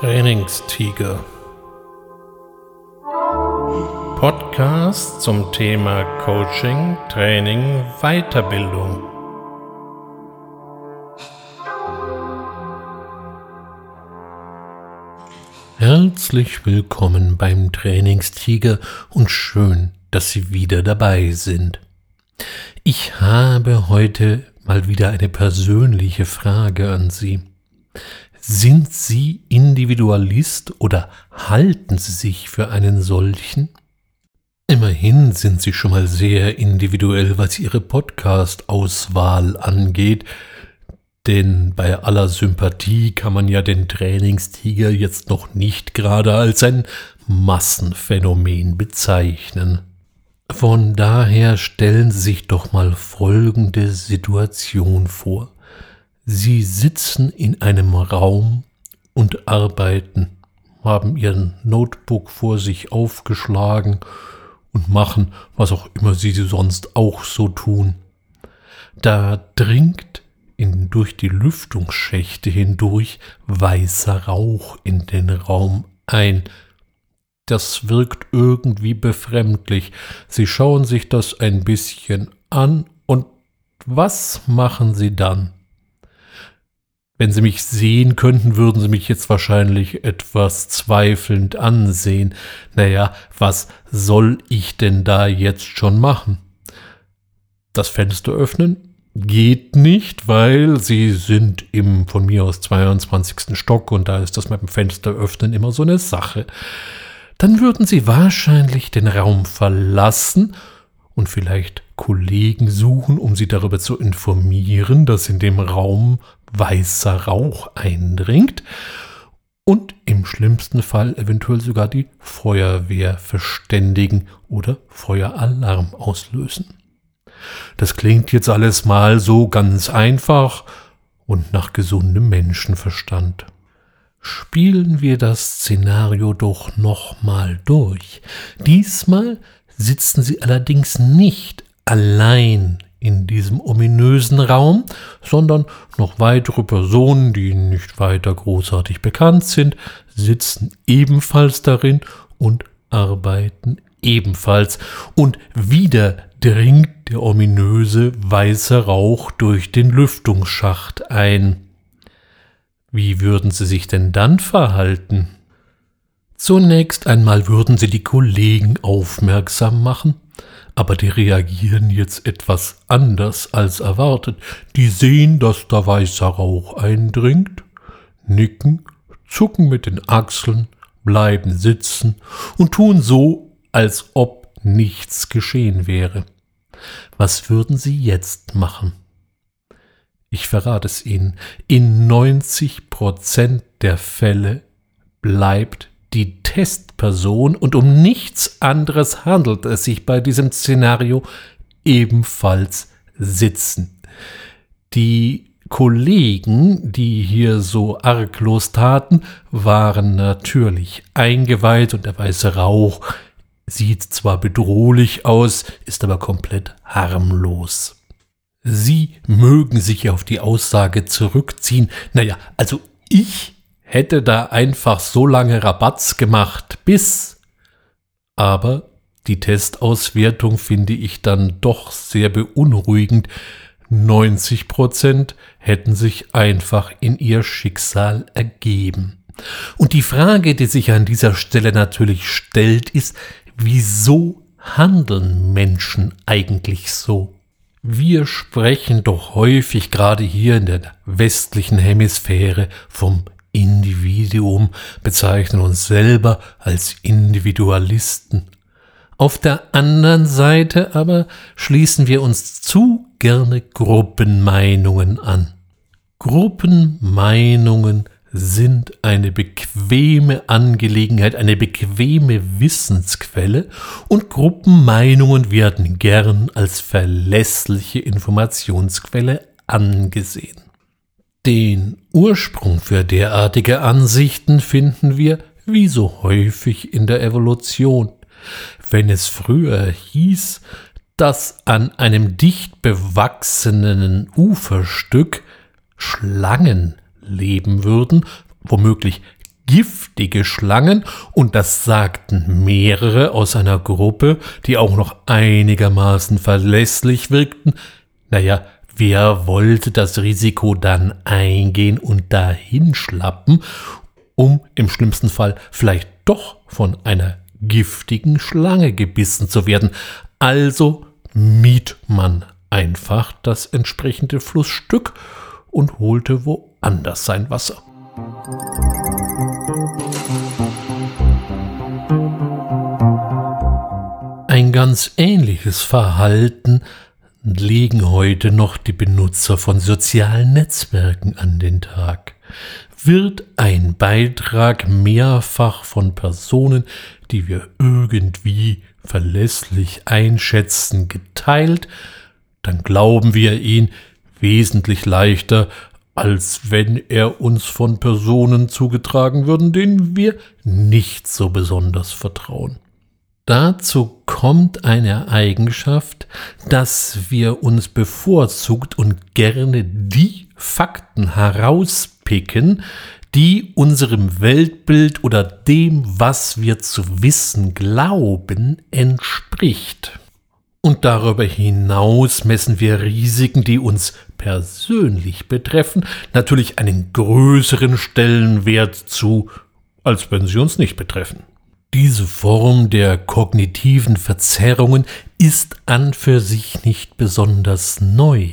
Trainingstiger. Podcast zum Thema Coaching, Training, Weiterbildung. Herzlich willkommen beim Trainingstiger und schön, dass Sie wieder dabei sind. Ich habe heute mal wieder eine persönliche Frage an Sie. Sind Sie Individualist oder halten Sie sich für einen solchen? Immerhin sind Sie schon mal sehr individuell, was Ihre Podcast-Auswahl angeht, denn bei aller Sympathie kann man ja den Trainingstiger jetzt noch nicht gerade als ein Massenphänomen bezeichnen. Von daher stellen Sie sich doch mal folgende Situation vor. Sie sitzen in einem Raum und arbeiten, haben ihren Notebook vor sich aufgeschlagen und machen, was auch immer sie sonst auch so tun. Da dringt in, durch die Lüftungsschächte hindurch weißer Rauch in den Raum ein. Das wirkt irgendwie befremdlich. Sie schauen sich das ein bisschen an und was machen sie dann? Wenn Sie mich sehen könnten, würden Sie mich jetzt wahrscheinlich etwas zweifelnd ansehen. Naja, was soll ich denn da jetzt schon machen? Das Fenster öffnen? Geht nicht, weil Sie sind im von mir aus 22. Stock und da ist das mit dem Fenster öffnen immer so eine Sache. Dann würden Sie wahrscheinlich den Raum verlassen und vielleicht Kollegen suchen, um sie darüber zu informieren, dass in dem Raum weißer Rauch eindringt und im schlimmsten Fall eventuell sogar die Feuerwehr verständigen oder Feueralarm auslösen. Das klingt jetzt alles mal so ganz einfach und nach gesundem Menschenverstand. Spielen wir das Szenario doch nochmal durch. Diesmal sitzen sie allerdings nicht allein in diesem ominösen Raum, sondern noch weitere Personen, die nicht weiter großartig bekannt sind, sitzen ebenfalls darin und arbeiten ebenfalls. Und wieder dringt der ominöse weiße Rauch durch den Lüftungsschacht ein. Wie würden Sie sich denn dann verhalten? Zunächst einmal würden Sie die Kollegen aufmerksam machen, aber die reagieren jetzt etwas anders als erwartet. Die sehen, dass da weißer Rauch eindringt, nicken, zucken mit den Achseln, bleiben sitzen und tun so, als ob nichts geschehen wäre. Was würden Sie jetzt machen? Ich verrate es Ihnen, in 90 Prozent der Fälle bleibt die Testperson und um nichts anderes handelt es sich bei diesem Szenario ebenfalls sitzen. Die Kollegen, die hier so arglos taten, waren natürlich eingeweiht und der weiße Rauch sieht zwar bedrohlich aus, ist aber komplett harmlos. Sie mögen sich auf die Aussage zurückziehen. Naja, also ich hätte da einfach so lange Rabatz gemacht, bis. Aber die Testauswertung finde ich dann doch sehr beunruhigend. 90 Prozent hätten sich einfach in ihr Schicksal ergeben. Und die Frage, die sich an dieser Stelle natürlich stellt, ist, wieso handeln Menschen eigentlich so? Wir sprechen doch häufig gerade hier in der westlichen Hemisphäre vom Individuum, bezeichnen uns selber als Individualisten. Auf der anderen Seite aber schließen wir uns zu gerne Gruppenmeinungen an. Gruppenmeinungen sind eine bequeme Angelegenheit, eine bequeme Wissensquelle und Gruppenmeinungen werden gern als verlässliche Informationsquelle angesehen. Den Ursprung für derartige Ansichten finden wir, wie so häufig in der Evolution. Wenn es früher hieß, dass an einem dicht bewachsenen Uferstück Schlangen leben würden, womöglich giftige Schlangen und das sagten mehrere aus einer Gruppe, die auch noch einigermaßen verlässlich wirkten. Naja, wer wollte das Risiko dann eingehen und dahin schlappen, um im schlimmsten Fall vielleicht doch von einer giftigen Schlange gebissen zu werden? Also mied man einfach das entsprechende Flussstück und holte woanders sein Wasser. Ein ganz ähnliches Verhalten legen heute noch die Benutzer von sozialen Netzwerken an den Tag. Wird ein Beitrag mehrfach von Personen, die wir irgendwie verlässlich einschätzen, geteilt, dann glauben wir ihn wesentlich leichter, als wenn er uns von Personen zugetragen würden, denen wir nicht so besonders vertrauen. Dazu kommt eine Eigenschaft, dass wir uns bevorzugt und gerne die Fakten herauspicken, die unserem Weltbild oder dem, was wir zu wissen glauben, entspricht. Und darüber hinaus messen wir Risiken, die uns persönlich betreffen, natürlich einen größeren Stellenwert zu, als wenn sie uns nicht betreffen. Diese Form der kognitiven Verzerrungen ist an für sich nicht besonders neu.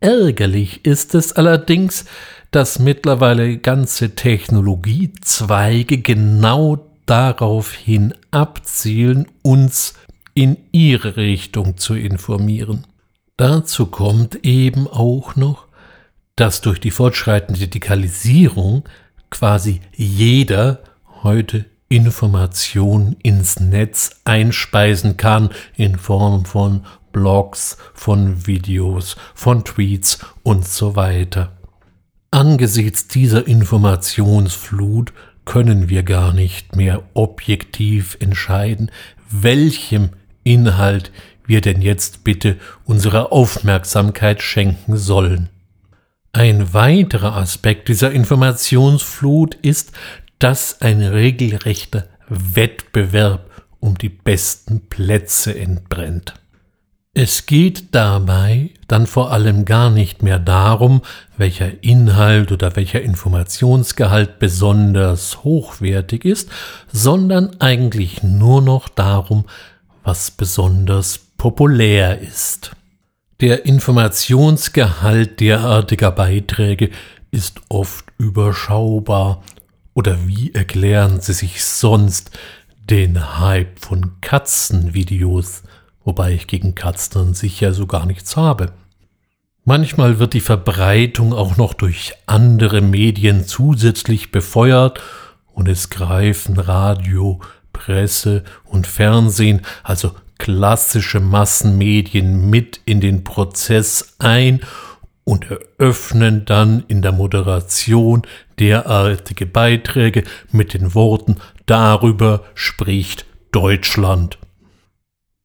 Ärgerlich ist es allerdings, dass mittlerweile ganze Technologiezweige genau darauf hin abzielen, uns in ihre Richtung zu informieren. Dazu kommt eben auch noch, dass durch die fortschreitende Digitalisierung quasi jeder heute Informationen ins Netz einspeisen kann in Form von Blogs, von Videos, von Tweets und so weiter. Angesichts dieser Informationsflut können wir gar nicht mehr objektiv entscheiden, welchem Inhalt wir denn jetzt bitte unsere Aufmerksamkeit schenken sollen. Ein weiterer Aspekt dieser Informationsflut ist, dass ein regelrechter Wettbewerb um die besten Plätze entbrennt. Es geht dabei dann vor allem gar nicht mehr darum, welcher Inhalt oder welcher Informationsgehalt besonders hochwertig ist, sondern eigentlich nur noch darum, was besonders populär ist. Der Informationsgehalt derartiger Beiträge ist oft überschaubar. Oder wie erklären Sie sich sonst den Hype von Katzenvideos, wobei ich gegen Katzen sicher so gar nichts habe? Manchmal wird die Verbreitung auch noch durch andere Medien zusätzlich befeuert und es greifen Radio, Presse und Fernsehen, also klassische Massenmedien mit in den Prozess ein und eröffnen dann in der Moderation derartige Beiträge mit den Worten Darüber spricht Deutschland.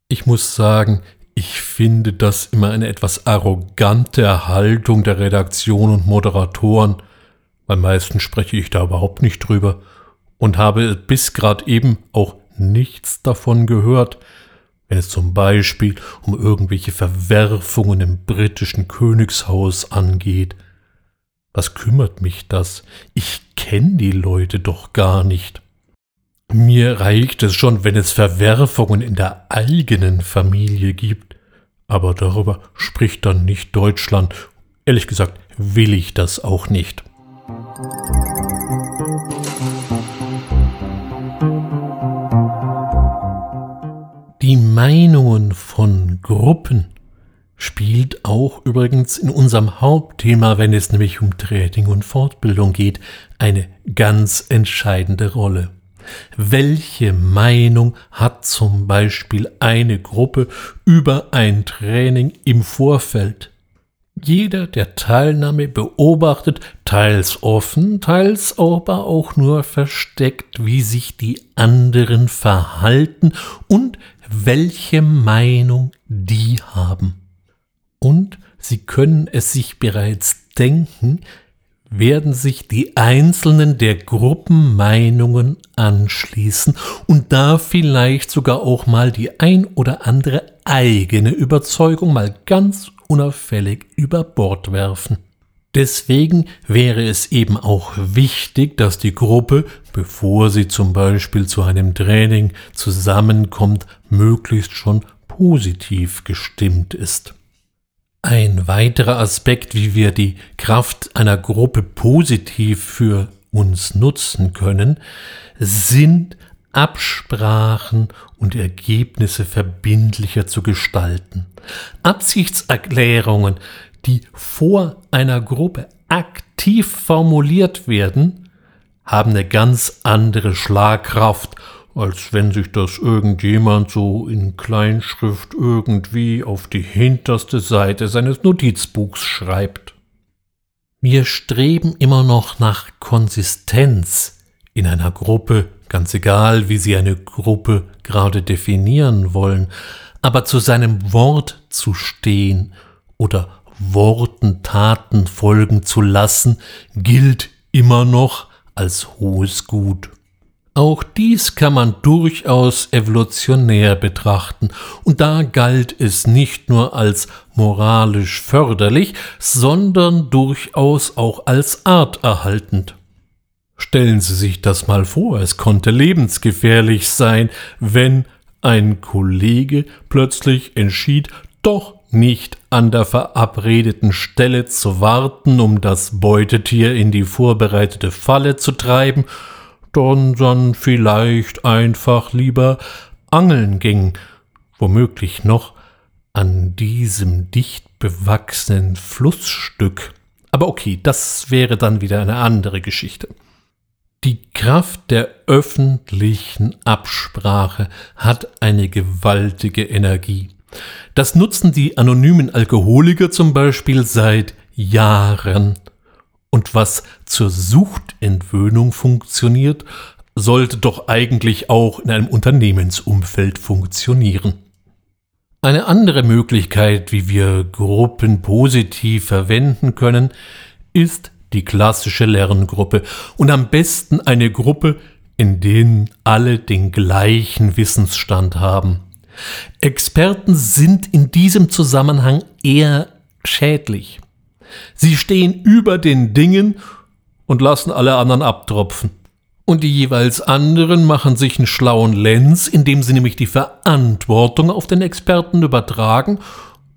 Ich muss sagen, ich finde das immer eine etwas arrogante Haltung der Redaktion und Moderatoren. Beim meisten spreche ich da überhaupt nicht drüber und habe bis gerade eben auch nichts davon gehört, wenn es zum Beispiel um irgendwelche Verwerfungen im britischen Königshaus angeht. Was kümmert mich das? Ich kenne die Leute doch gar nicht. Mir reicht es schon, wenn es Verwerfungen in der eigenen Familie gibt, aber darüber spricht dann nicht Deutschland. Ehrlich gesagt will ich das auch nicht. Die Meinungen von Gruppen spielt auch übrigens in unserem Hauptthema, wenn es nämlich um Training und Fortbildung geht, eine ganz entscheidende Rolle. Welche Meinung hat zum Beispiel eine Gruppe über ein Training im Vorfeld? Jeder, der Teilnahme beobachtet, teils offen, teils aber auch nur versteckt, wie sich die anderen verhalten und welche Meinung die haben. Und Sie können es sich bereits denken, werden sich die Einzelnen der Gruppenmeinungen anschließen und da vielleicht sogar auch mal die ein oder andere eigene Überzeugung mal ganz unauffällig über Bord werfen. Deswegen wäre es eben auch wichtig, dass die Gruppe, bevor sie zum Beispiel zu einem Training zusammenkommt, möglichst schon positiv gestimmt ist. Ein weiterer Aspekt, wie wir die Kraft einer Gruppe positiv für uns nutzen können, sind Absprachen und Ergebnisse verbindlicher zu gestalten. Absichtserklärungen, die vor einer Gruppe aktiv formuliert werden, haben eine ganz andere Schlagkraft, als wenn sich das irgendjemand so in Kleinschrift irgendwie auf die hinterste Seite seines Notizbuchs schreibt. Wir streben immer noch nach Konsistenz in einer Gruppe, ganz egal, wie Sie eine Gruppe gerade definieren wollen, aber zu seinem Wort zu stehen oder Worten Taten folgen zu lassen, gilt immer noch als hohes Gut. Auch dies kann man durchaus evolutionär betrachten, und da galt es nicht nur als moralisch förderlich, sondern durchaus auch als arterhaltend. Stellen Sie sich das mal vor, es konnte lebensgefährlich sein, wenn ein Kollege plötzlich entschied, doch nicht an der verabredeten Stelle zu warten, um das Beutetier in die vorbereitete Falle zu treiben, sondern vielleicht einfach lieber angeln ging, womöglich noch an diesem dicht bewachsenen Flussstück. Aber okay, das wäre dann wieder eine andere Geschichte. Die Kraft der öffentlichen Absprache hat eine gewaltige Energie. Das nutzen die anonymen Alkoholiker zum Beispiel seit Jahren. Und was zur Suchtentwöhnung funktioniert, sollte doch eigentlich auch in einem Unternehmensumfeld funktionieren. Eine andere Möglichkeit, wie wir Gruppen positiv verwenden können, ist die klassische Lerngruppe und am besten eine Gruppe, in denen alle den gleichen Wissensstand haben. Experten sind in diesem Zusammenhang eher schädlich. Sie stehen über den Dingen und lassen alle anderen abtropfen. Und die jeweils anderen machen sich einen schlauen Lenz, indem sie nämlich die Verantwortung auf den Experten übertragen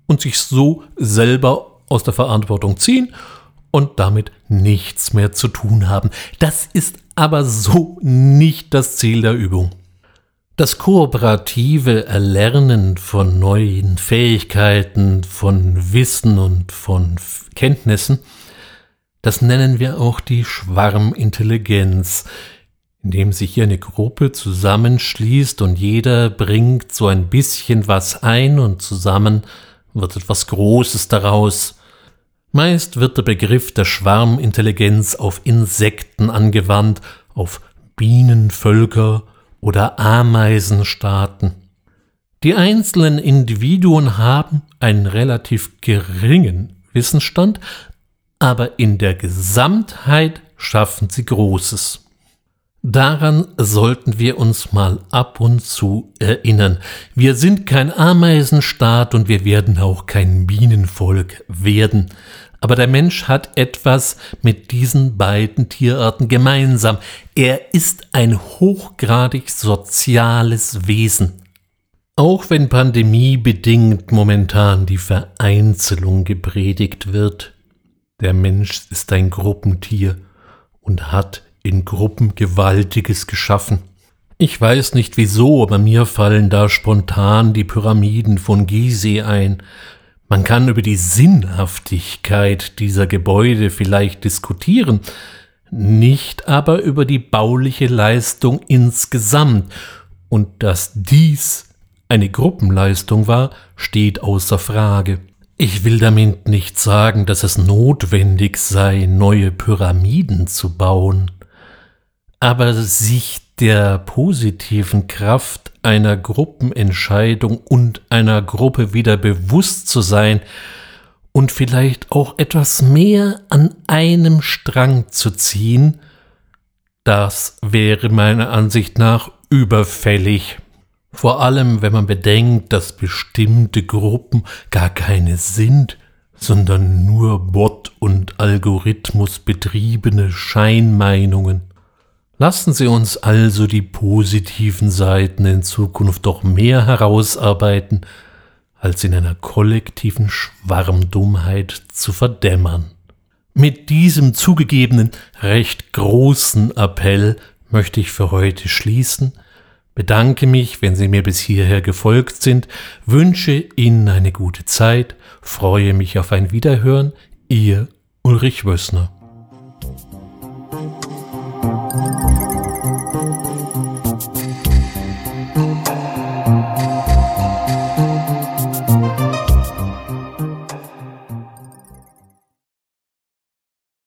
und sich so selber aus der Verantwortung ziehen und damit nichts mehr zu tun haben. Das ist aber so nicht das Ziel der Übung. Das kooperative Erlernen von neuen Fähigkeiten, von Wissen und von Kenntnissen, das nennen wir auch die Schwarmintelligenz, indem sich hier eine Gruppe zusammenschließt und jeder bringt so ein bisschen was ein und zusammen wird etwas Großes daraus. Meist wird der Begriff der Schwarmintelligenz auf Insekten angewandt, auf Bienenvölker oder Ameisenstaaten. Die einzelnen Individuen haben einen relativ geringen Wissensstand, aber in der Gesamtheit schaffen sie Großes. Daran sollten wir uns mal ab und zu erinnern. Wir sind kein Ameisenstaat und wir werden auch kein Bienenvolk werden. Aber der Mensch hat etwas mit diesen beiden Tierarten gemeinsam. Er ist ein hochgradig soziales Wesen. Auch wenn pandemiebedingt momentan die Vereinzelung gepredigt wird, der Mensch ist ein Gruppentier und hat in Gruppen Gewaltiges geschaffen. Ich weiß nicht wieso, aber mir fallen da spontan die Pyramiden von Gizeh ein, man kann über die Sinnhaftigkeit dieser Gebäude vielleicht diskutieren, nicht aber über die bauliche Leistung insgesamt. Und dass dies eine Gruppenleistung war, steht außer Frage. Ich will damit nicht sagen, dass es notwendig sei, neue Pyramiden zu bauen, aber sich der positiven Kraft einer Gruppenentscheidung und einer Gruppe wieder bewusst zu sein und vielleicht auch etwas mehr an einem Strang zu ziehen, das wäre meiner Ansicht nach überfällig. Vor allem, wenn man bedenkt, dass bestimmte Gruppen gar keine sind, sondern nur Bot- und Algorithmus betriebene Scheinmeinungen. Lassen Sie uns also die positiven Seiten in Zukunft doch mehr herausarbeiten, als in einer kollektiven Schwarmdummheit zu verdämmern. Mit diesem zugegebenen recht großen Appell möchte ich für heute schließen, bedanke mich, wenn Sie mir bis hierher gefolgt sind, wünsche Ihnen eine gute Zeit, freue mich auf ein Wiederhören, Ihr Ulrich Wössner.